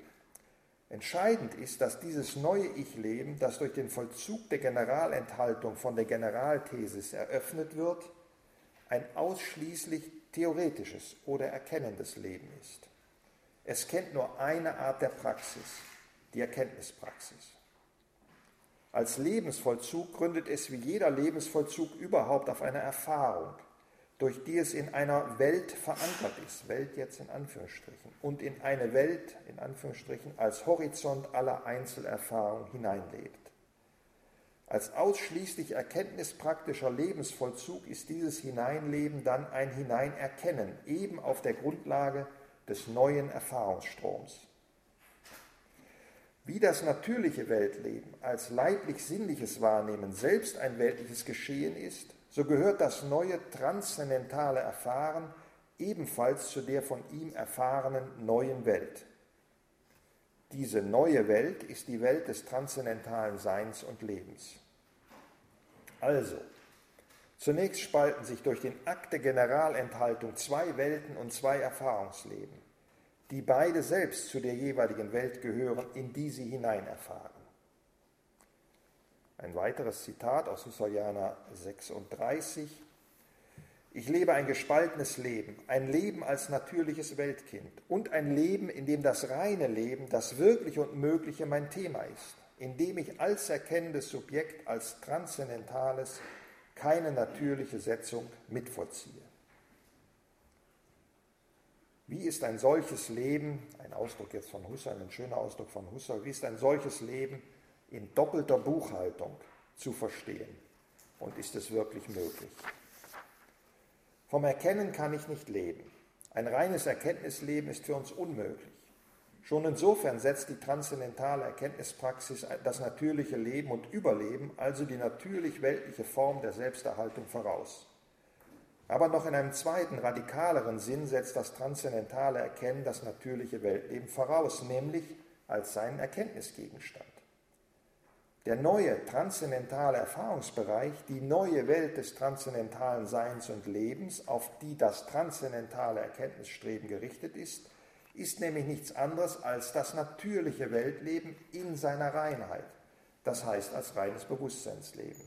Entscheidend ist, dass dieses neue Ich-Leben, das durch den Vollzug der Generalenthaltung von der Generalthesis eröffnet wird, ein ausschließlich theoretisches oder erkennendes Leben ist. Es kennt nur eine Art der Praxis, die Erkenntnispraxis. Als Lebensvollzug gründet es wie jeder Lebensvollzug überhaupt auf einer Erfahrung, durch die es in einer Welt verankert ist, Welt jetzt in Anführungsstrichen, und in eine Welt in Anführungsstrichen als Horizont aller Einzelerfahrung hineinlebt. Als ausschließlich erkenntnispraktischer Lebensvollzug ist dieses Hineinleben dann ein Hineinerkennen, eben auf der Grundlage des neuen Erfahrungsstroms. Wie das natürliche Weltleben als leiblich-sinnliches Wahrnehmen selbst ein weltliches Geschehen ist, so gehört das neue transzendentale Erfahren ebenfalls zu der von ihm erfahrenen neuen Welt. Diese neue Welt ist die Welt des transzendentalen Seins und Lebens. Also, zunächst spalten sich durch den Akt der Generalenthaltung zwei Welten und zwei Erfahrungsleben, die beide selbst zu der jeweiligen Welt gehören, in die sie hineinerfahren. Ein weiteres Zitat aus Husserliana 36. Ich lebe ein gespaltenes Leben, ein Leben als natürliches Weltkind und ein Leben, in dem das reine Leben, das Wirkliche und Mögliche mein Thema ist, in dem ich als erkennendes Subjekt, als transzendentales, keine natürliche Setzung mitvollziehe. Wie ist ein solches Leben, ein Ausdruck jetzt von Husserl, ein schöner Ausdruck von Husserl, wie ist ein solches Leben in doppelter Buchhaltung zu verstehen. Und ist es wirklich möglich? Vom Erkennen kann ich nicht leben. Ein reines Erkenntnisleben ist für uns unmöglich. Schon insofern setzt die transzendentale Erkenntnispraxis das natürliche Leben und Überleben, also die natürlich-weltliche Form der Selbsterhaltung voraus. Aber noch in einem zweiten, radikaleren Sinn setzt das transzendentale Erkennen das natürliche Weltleben voraus, nämlich als seinen Erkenntnisgegenstand. Der neue transzendentale Erfahrungsbereich, die neue Welt des transzendentalen Seins und Lebens, auf die das transzendentale Erkenntnisstreben gerichtet ist, ist nämlich nichts anderes als das natürliche Weltleben in seiner Reinheit, das heißt als reines Bewusstseinsleben.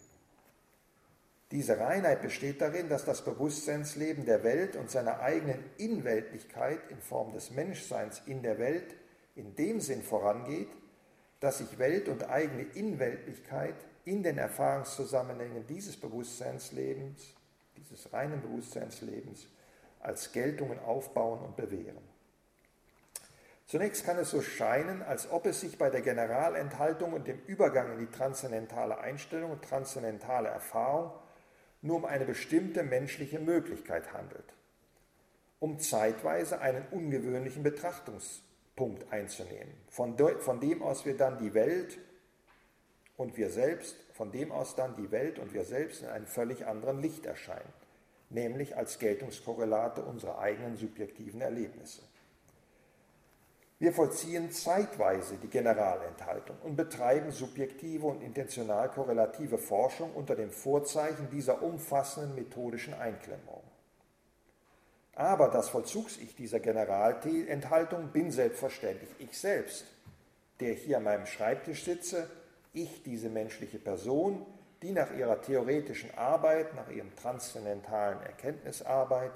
Diese Reinheit besteht darin, dass das Bewusstseinsleben der Welt und seiner eigenen Inweltlichkeit in Form des Menschseins in der Welt in dem Sinn vorangeht, dass sich Welt und eigene Inweltlichkeit in den Erfahrungszusammenhängen dieses Bewusstseinslebens, dieses reinen Bewusstseinslebens, als Geltungen aufbauen und bewähren. Zunächst kann es so scheinen, als ob es sich bei der Generalenthaltung und dem Übergang in die transzendentale Einstellung und transzendentale Erfahrung nur um eine bestimmte menschliche Möglichkeit handelt, um zeitweise einen ungewöhnlichen Betrachtungspunkt einzunehmen, von, von dem aus wir dann die Welt und wir selbst, von dem aus dann die Welt und wir selbst in einem völlig anderen Licht erscheinen, nämlich als Geltungskorrelate unserer eigenen subjektiven Erlebnisse. Wir vollziehen zeitweise die Generalenthaltung und betreiben subjektive und intentional korrelative Forschung unter dem Vorzeichen dieser umfassenden methodischen Einklemmung. Aber das Vollzugs-Ich dieser Generalenthaltung bin selbstverständlich ich selbst, der hier an meinem Schreibtisch sitze, ich diese menschliche Person, die nach ihrer theoretischen Arbeit, nach ihrem transzendentalen Erkenntnisarbeit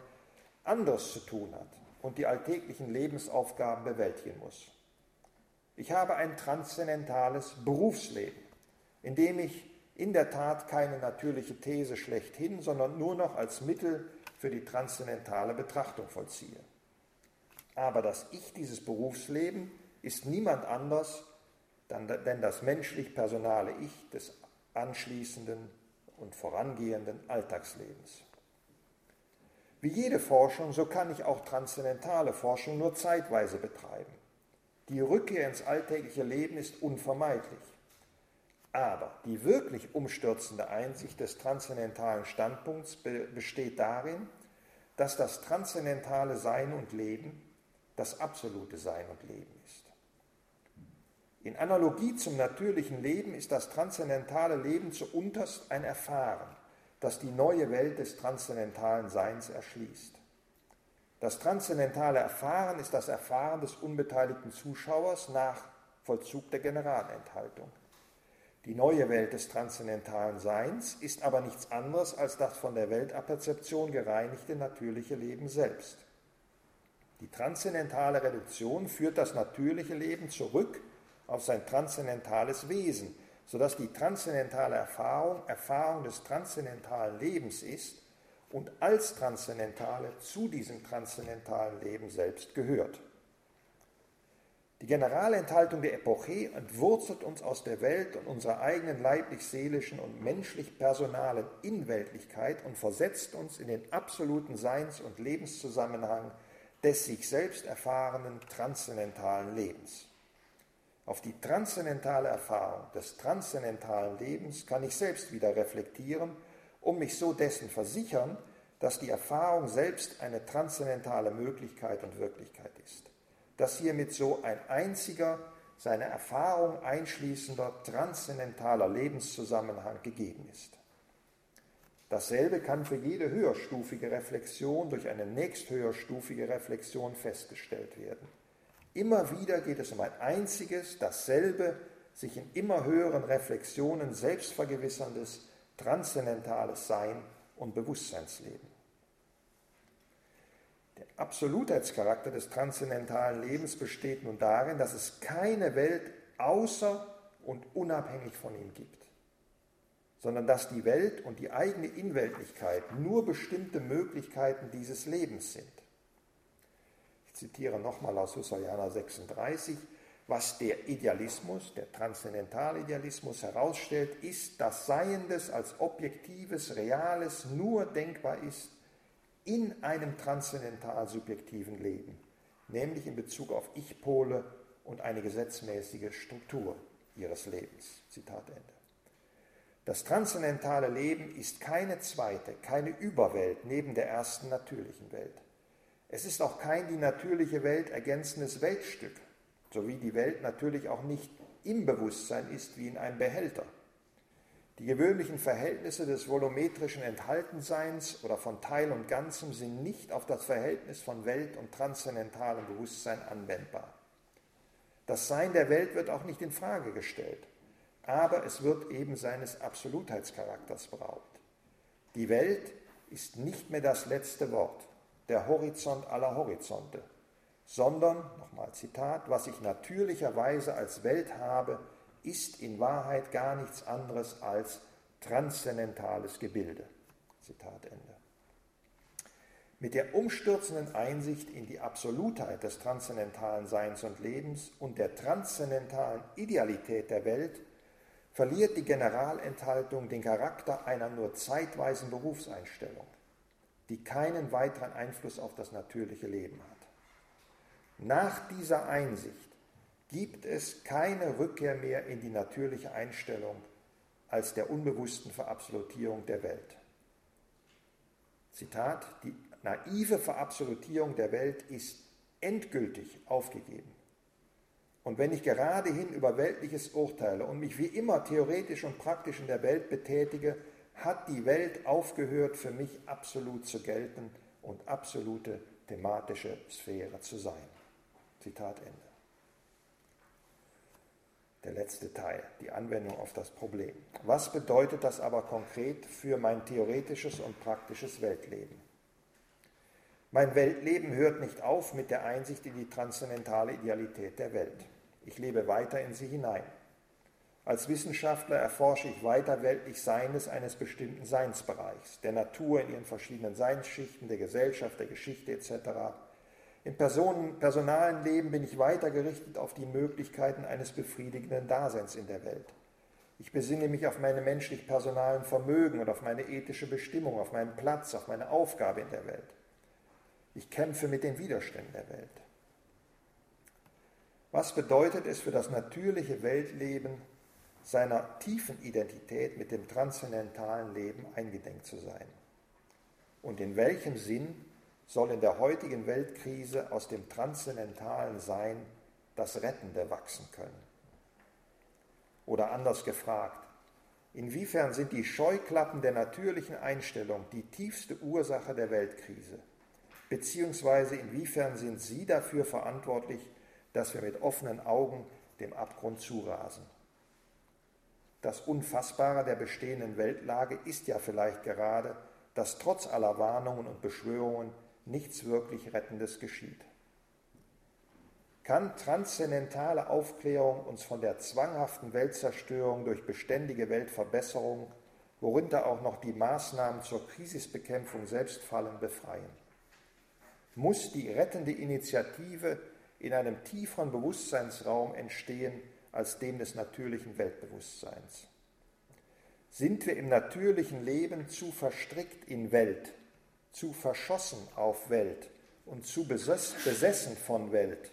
anderes zu tun hat und die alltäglichen Lebensaufgaben bewältigen muss. Ich habe ein transzendentales Berufsleben, in dem ich in der Tat keine natürliche These schlechthin, sondern nur noch als Mittel für die transzendentale Betrachtung vollziehe. Aber das Ich dieses Berufsleben ist niemand anders denn das menschlich-personale Ich des anschließenden und vorangehenden Alltagslebens. Wie jede Forschung, so kann ich auch transzendentale Forschung nur zeitweise betreiben. Die Rückkehr ins alltägliche Leben ist unvermeidlich. Aber die wirklich umstürzende Einsicht des transzendentalen Standpunkts besteht darin, dass das transzendentale Sein und Leben das absolute Sein und Leben ist. In Analogie zum natürlichen Leben ist das transzendentale Leben zuunterst ein Erfahren, das die neue Welt des transzendentalen Seins erschließt. Das transzendentale Erfahren ist das Erfahren des unbeteiligten Zuschauers nach Vollzug der Generalenthaltung. Die neue Welt des transzendentalen Seins ist aber nichts anderes als das von der Weltaperzeption gereinigte natürliche Leben selbst. Die transzendentale Reduktion führt das natürliche Leben zurück auf sein transzendentales Wesen, sodass die transzendentale Erfahrung Erfahrung des transzendentalen Lebens ist und als transzendentale zu diesem transzendentalen Leben selbst gehört. Die Generalenthaltung der Epoche entwurzelt uns aus der Welt und unserer eigenen leiblich-seelischen und menschlich-personalen Inweltlichkeit und versetzt uns in den absoluten Seins- und Lebenszusammenhang des sich selbst erfahrenen transzendentalen Lebens. Auf die transzendentale Erfahrung des transzendentalen Lebens kann ich selbst wieder reflektieren, um mich so dessen versichern, dass die Erfahrung selbst eine transzendentale Möglichkeit und Wirklichkeit ist. Dass hiermit so ein einziger, seine Erfahrung einschließender transzendentaler Lebenszusammenhang gegeben ist. Dasselbe kann für jede höherstufige Reflexion durch eine nächsthöherstufige Reflexion festgestellt werden. Immer wieder geht es um ein einziges, dasselbe, sich in immer höheren Reflexionen selbstvergewisserndes, transzendentales Sein und Bewusstseinsleben. Der Absolutheitscharakter des transzendentalen Lebens besteht nun darin, dass es keine Welt außer und unabhängig von ihm gibt, sondern dass die Welt und die eigene Inweltlichkeit nur bestimmte Möglichkeiten dieses Lebens sind. Zitiere nochmal aus Husserliana 36, was der Idealismus, der Transzendentalidealismus herausstellt, ist, dass Seiendes als objektives, reales nur denkbar ist in einem transzendental subjektiven Leben, nämlich in Bezug auf Ich-Pole und eine gesetzmäßige Struktur ihres Lebens. Zitat Ende. Das transzendentale Leben ist keine zweite, keine Überwelt neben der ersten natürlichen Welt. Es ist auch kein die natürliche Welt ergänzendes Weltstück, so wie die Welt natürlich auch nicht im Bewusstsein ist wie in einem Behälter. Die gewöhnlichen Verhältnisse des volumetrischen Enthaltenseins oder von Teil und Ganzem sind nicht auf das Verhältnis von Welt und transzendentalem Bewusstsein anwendbar. Das Sein der Welt wird auch nicht in Frage gestellt, aber es wird eben seines Absolutheitscharakters beraubt. Die Welt ist nicht mehr das letzte Wort der Horizont aller Horizonte, sondern, nochmal Zitat, was ich natürlicherweise als Welt habe, ist in Wahrheit gar nichts anderes als transzendentales Gebilde. Zitat Ende. Mit der umstürzenden Einsicht in die Absolutheit des transzendentalen Seins und Lebens und der transzendentalen Idealität der Welt verliert die Generalenthaltung den Charakter einer nur zeitweisen Berufseinstellung, die keinen weiteren Einfluss auf das natürliche Leben hat. Nach dieser Einsicht gibt es keine Rückkehr mehr in die natürliche Einstellung als der unbewussten Verabsolutierung der Welt. Zitat, die naive Verabsolutierung der Welt ist endgültig aufgegeben. Und wenn ich geradehin über Weltliches urteile und mich wie immer theoretisch und praktisch in der Welt betätige, hat die Welt aufgehört für mich absolut zu gelten und absolute thematische Sphäre zu sein. Zitat Ende. Der letzte Teil, die Anwendung auf das Problem. Was bedeutet das aber konkret für mein theoretisches und praktisches Weltleben? Mein Weltleben hört nicht auf mit der Einsicht in die transzendentale Idealität der Welt. Ich lebe weiter in sie hinein. Als Wissenschaftler erforsche ich weiter weltlich Seines eines bestimmten Seinsbereichs, der Natur in ihren verschiedenen Seinsschichten, der Gesellschaft, der Geschichte etc. Im Personen, personalen Leben bin ich weiter gerichtet auf die Möglichkeiten eines befriedigenden Daseins in der Welt. Ich besinne mich auf meine menschlich-personalen Vermögen und auf meine ethische Bestimmung, auf meinen Platz, auf meine Aufgabe in der Welt. Ich kämpfe mit den Widerständen der Welt. Was bedeutet es für das natürliche Weltleben, seiner tiefen Identität mit dem transzendentalen Leben eingedenk zu sein? Und in welchem Sinn soll in der heutigen Weltkrise aus dem transzendentalen Sein das Rettende wachsen können? Oder anders gefragt, inwiefern sind die Scheuklappen der natürlichen Einstellung die tiefste Ursache der Weltkrise? Beziehungsweise inwiefern sind sie dafür verantwortlich, dass wir mit offenen Augen dem Abgrund zurasen. Das Unfassbare der bestehenden Weltlage ist ja vielleicht gerade, dass trotz aller Warnungen und Beschwörungen nichts wirklich Rettendes geschieht. Kann transzendentale Aufklärung uns von der zwanghaften Weltzerstörung durch beständige Weltverbesserung, worunter auch noch die Maßnahmen zur Krisisbekämpfung selbst fallen, befreien? Muss die rettende Initiative in einem tieferen Bewusstseinsraum entstehen als dem des natürlichen Weltbewusstseins. Sind wir im natürlichen Leben zu verstrickt in Welt, zu verschossen auf Welt und zu besessen von Welt,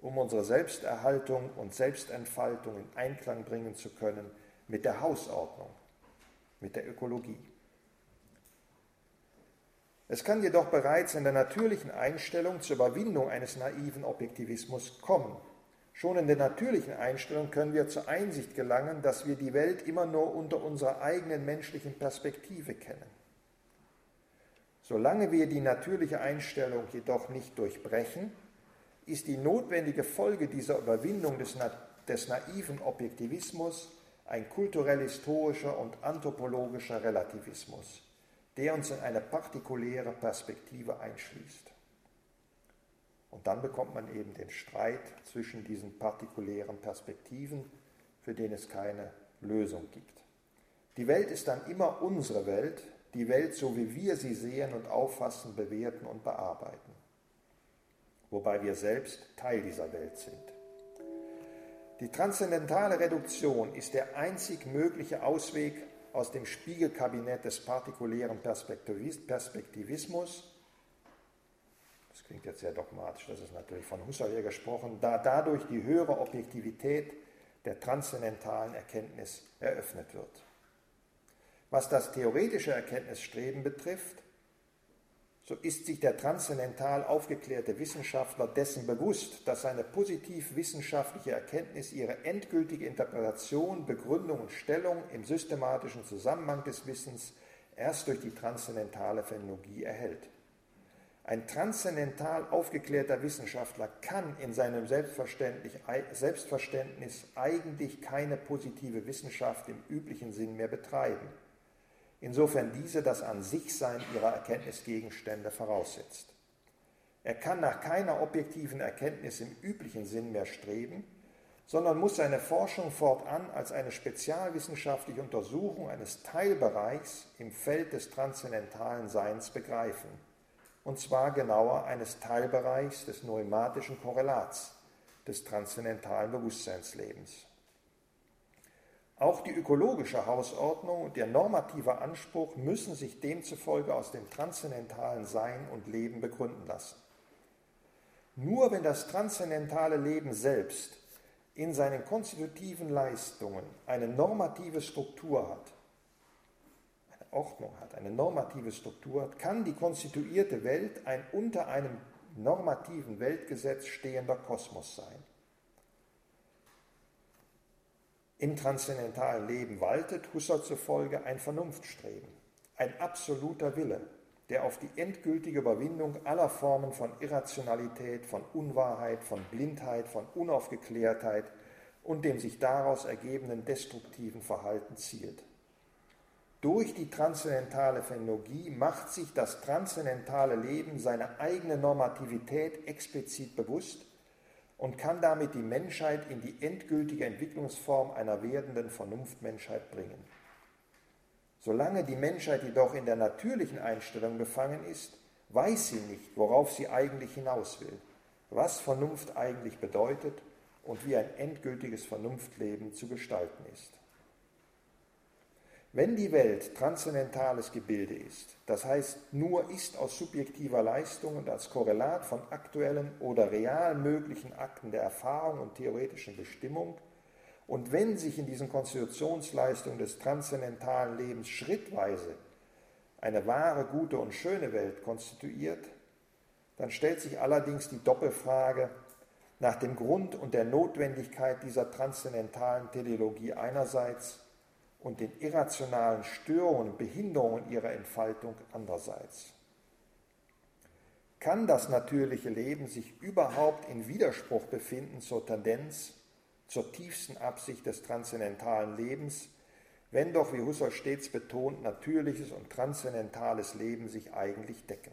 um unsere Selbsterhaltung und Selbstentfaltung in Einklang bringen zu können mit der Hausordnung, mit der Ökologie. Es kann jedoch bereits in der natürlichen Einstellung zur Überwindung eines naiven Objektivismus kommen. Schon in der natürlichen Einstellung können wir zur Einsicht gelangen, dass wir die Welt immer nur unter unserer eigenen menschlichen Perspektive kennen. Solange wir die natürliche Einstellung jedoch nicht durchbrechen, ist die notwendige Folge dieser Überwindung des, Na des naiven Objektivismus ein kulturell-historischer und anthropologischer Relativismus der uns in eine partikuläre Perspektive einschließt. Und dann bekommt man eben den Streit zwischen diesen partikulären Perspektiven, für den es keine Lösung gibt. Die Welt ist dann immer unsere Welt, die Welt so wie wir sie sehen und auffassen, bewerten und bearbeiten, wobei wir selbst Teil dieser Welt sind. Die transzendentale Reduktion ist der einzig mögliche Ausweg aus dem Spiegelkabinett des partikulären Perspektivismus, das klingt jetzt sehr dogmatisch, das ist natürlich von Husserl gesprochen, da dadurch die höhere Objektivität der transzendentalen Erkenntnis eröffnet wird. Was das theoretische Erkenntnisstreben betrifft, so ist sich der transzendental aufgeklärte Wissenschaftler dessen bewusst, dass seine positiv-wissenschaftliche Erkenntnis ihre endgültige Interpretation, Begründung und Stellung im systematischen Zusammenhang des Wissens erst durch die transzendentale Phänomenologie erhält. Ein transzendental aufgeklärter Wissenschaftler kann in seinem Selbstverständnis eigentlich keine positive Wissenschaft im üblichen Sinn mehr betreiben insofern diese das An sich Sein ihrer Erkenntnisgegenstände voraussetzt. Er kann nach keiner objektiven Erkenntnis im üblichen Sinn mehr streben, sondern muss seine Forschung fortan als eine spezialwissenschaftliche Untersuchung eines Teilbereichs im Feld des transzendentalen Seins begreifen, und zwar genauer eines Teilbereichs des neumatischen Korrelats des transzendentalen Bewusstseinslebens. Auch die ökologische Hausordnung und der normative Anspruch müssen sich demzufolge aus dem transzendentalen Sein und Leben begründen lassen. Nur wenn das transzendentale Leben selbst in seinen konstitutiven Leistungen eine normative Struktur hat, eine Ordnung hat, eine normative Struktur hat, kann die konstituierte Welt ein unter einem normativen Weltgesetz stehender Kosmos sein. Im transzendentalen Leben waltet Husserl zufolge ein Vernunftstreben, ein absoluter Wille, der auf die endgültige Überwindung aller Formen von Irrationalität, von Unwahrheit, von Blindheit, von Unaufgeklärtheit und dem sich daraus ergebenden destruktiven Verhalten zielt. Durch die transzendentale Phänologie macht sich das transzendentale Leben seine eigene Normativität explizit bewusst und kann damit die Menschheit in die endgültige Entwicklungsform einer werdenden Vernunftmenschheit bringen. Solange die Menschheit jedoch in der natürlichen Einstellung gefangen ist, weiß sie nicht, worauf sie eigentlich hinaus will, was Vernunft eigentlich bedeutet und wie ein endgültiges Vernunftleben zu gestalten ist. Wenn die Welt transzendentales Gebilde ist, das heißt nur ist aus subjektiver Leistung und als Korrelat von aktuellen oder real möglichen Akten der Erfahrung und theoretischen Bestimmung, und wenn sich in diesen Konstitutionsleistungen des transzendentalen Lebens schrittweise eine wahre, gute und schöne Welt konstituiert, dann stellt sich allerdings die Doppelfrage nach dem Grund und der Notwendigkeit dieser transzendentalen Teleologie einerseits und den irrationalen Störungen und Behinderungen ihrer Entfaltung andererseits. Kann das natürliche Leben sich überhaupt in Widerspruch befinden zur Tendenz, zur tiefsten Absicht des transzendentalen Lebens, wenn doch, wie Husserl stets betont, natürliches und transzendentales Leben sich eigentlich decken.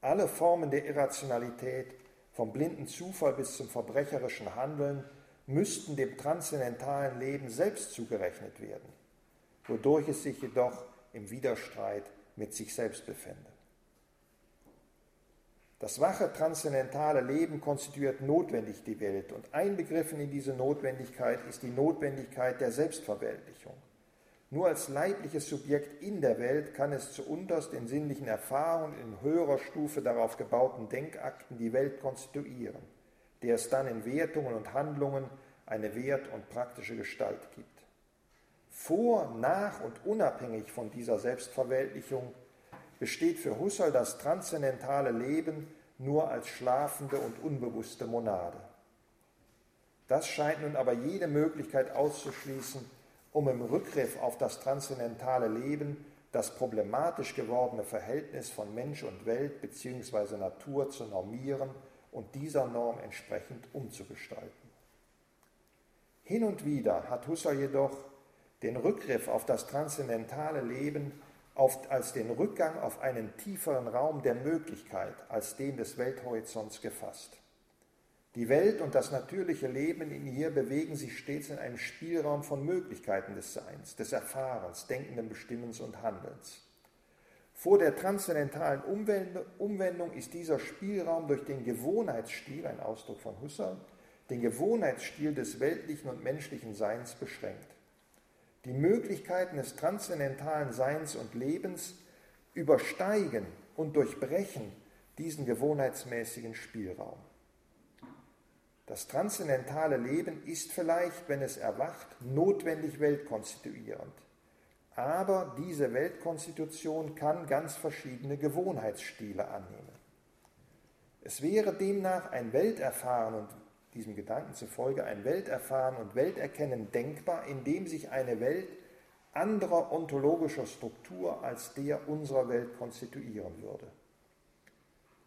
Alle Formen der Irrationalität, vom blinden Zufall bis zum verbrecherischen Handeln, müssten dem transzendentalen Leben selbst zugerechnet werden, wodurch es sich jedoch im Widerstreit mit sich selbst befände. Das wache transzendentale Leben konstituiert notwendig die Welt und einbegriffen in diese Notwendigkeit ist die Notwendigkeit der Selbstverweltlichung. Nur als leibliches Subjekt in der Welt kann es zu unterst in sinnlichen Erfahrungen in höherer Stufe darauf gebauten Denkakten die Welt konstituieren, der es dann in Wertungen und Handlungen eine wert- und praktische Gestalt gibt. Vor, nach und unabhängig von dieser Selbstverweltlichung besteht für Husserl das transzendentale Leben nur als schlafende und unbewusste Monade. Das scheint nun aber jede Möglichkeit auszuschließen, um im Rückgriff auf das transzendentale Leben das problematisch gewordene Verhältnis von Mensch und Welt bzw. Natur zu normieren und dieser Norm entsprechend umzugestalten. Hin und wieder hat Husserl jedoch den Rückgriff auf das transzendentale Leben auf, als den Rückgang auf einen tieferen Raum der Möglichkeit als den des Welthorizonts gefasst. Die Welt und das natürliche Leben in ihr bewegen sich stets in einem Spielraum von Möglichkeiten des Seins, des Erfahrens, denkenden Bestimmens und Handelns. Vor der transzendentalen Umwendung ist dieser Spielraum durch den Gewohnheitsstil, ein Ausdruck von Husserl, den Gewohnheitsstil des weltlichen und menschlichen Seins beschränkt. Die Möglichkeiten des transzendentalen Seins und Lebens übersteigen und durchbrechen diesen gewohnheitsmäßigen Spielraum. Das transzendentale Leben ist vielleicht, wenn es erwacht, notwendig weltkonstituierend. Aber diese Weltkonstitution kann ganz verschiedene Gewohnheitsstile annehmen. Es wäre demnach ein Welterfahren und diesem Gedanken zufolge ein Welterfahren und Welterkennen denkbar, indem sich eine Welt anderer ontologischer Struktur als der unserer Welt konstituieren würde.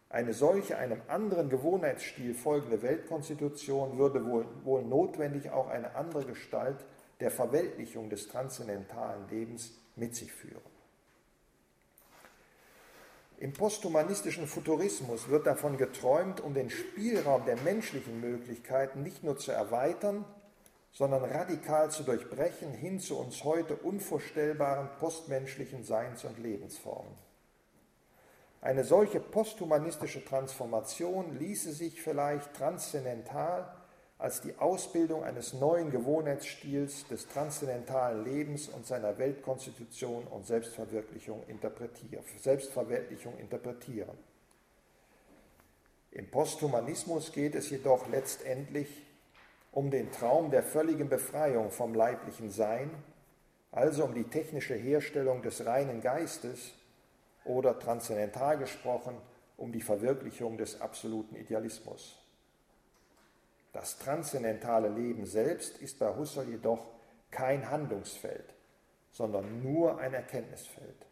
Eine solche, einem anderen Gewohnheitsstil folgende Weltkonstitution würde wohl, wohl notwendig auch eine andere Gestalt der Verweltlichung des transzendentalen Lebens mit sich führen. Im posthumanistischen Futurismus wird davon geträumt, um den Spielraum der menschlichen Möglichkeiten nicht nur zu erweitern, sondern radikal zu durchbrechen hin zu uns heute unvorstellbaren postmenschlichen Seins- und Lebensformen. Eine solche posthumanistische Transformation ließe sich vielleicht transzendental als die Ausbildung eines neuen Gewohnheitsstils des transzendentalen Lebens und seiner Weltkonstitution und Selbstverwirklichung interpretieren. Selbstverwirklichung interpretieren. Im Posthumanismus geht es jedoch letztendlich um den Traum der völligen Befreiung vom leiblichen Sein, also um die technische Herstellung des reinen Geistes oder transzendental gesprochen um die Verwirklichung des absoluten Idealismus. Das transzendentale Leben selbst ist bei Husserl jedoch kein Handlungsfeld, sondern nur ein Erkenntnisfeld.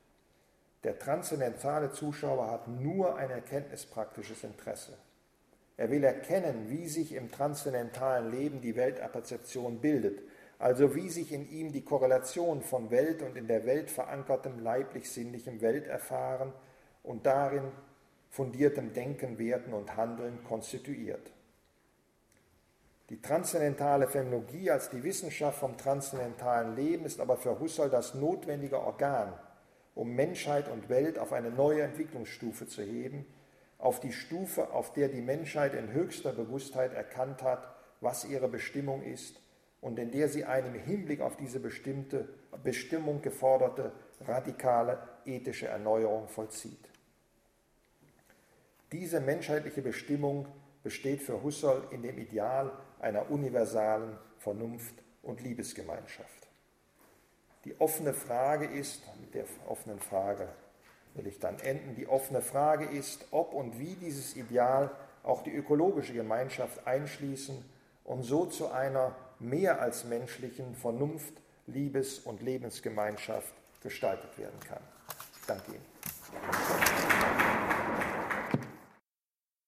Der transzendentale Zuschauer hat nur ein erkenntnispraktisches Interesse. Er will erkennen, wie sich im transzendentalen Leben die Weltaperzeption bildet, also wie sich in ihm die Korrelation von Welt und in der Welt verankertem leiblich-sinnlichem Welterfahren und darin fundiertem Denken, Werten und Handeln konstituiert. Die transzendentale Phänomenologie als die Wissenschaft vom transzendentalen Leben ist aber für Husserl das notwendige Organ, um Menschheit und Welt auf eine neue Entwicklungsstufe zu heben, auf die Stufe, auf der die Menschheit in höchster Bewusstheit erkannt hat, was ihre Bestimmung ist und in der sie eine im Hinblick auf diese bestimmte Bestimmung geforderte radikale ethische Erneuerung vollzieht. Diese menschheitliche Bestimmung besteht für Husserl in dem Ideal einer universalen Vernunft- und Liebesgemeinschaft. Die offene Frage ist, mit der offenen Frage will ich dann enden, die offene Frage ist, ob und wie dieses Ideal auch die ökologische Gemeinschaft einschließen und so zu einer mehr als menschlichen Vernunft-, Liebes- und Lebensgemeinschaft gestaltet werden kann. Ich danke Ihnen.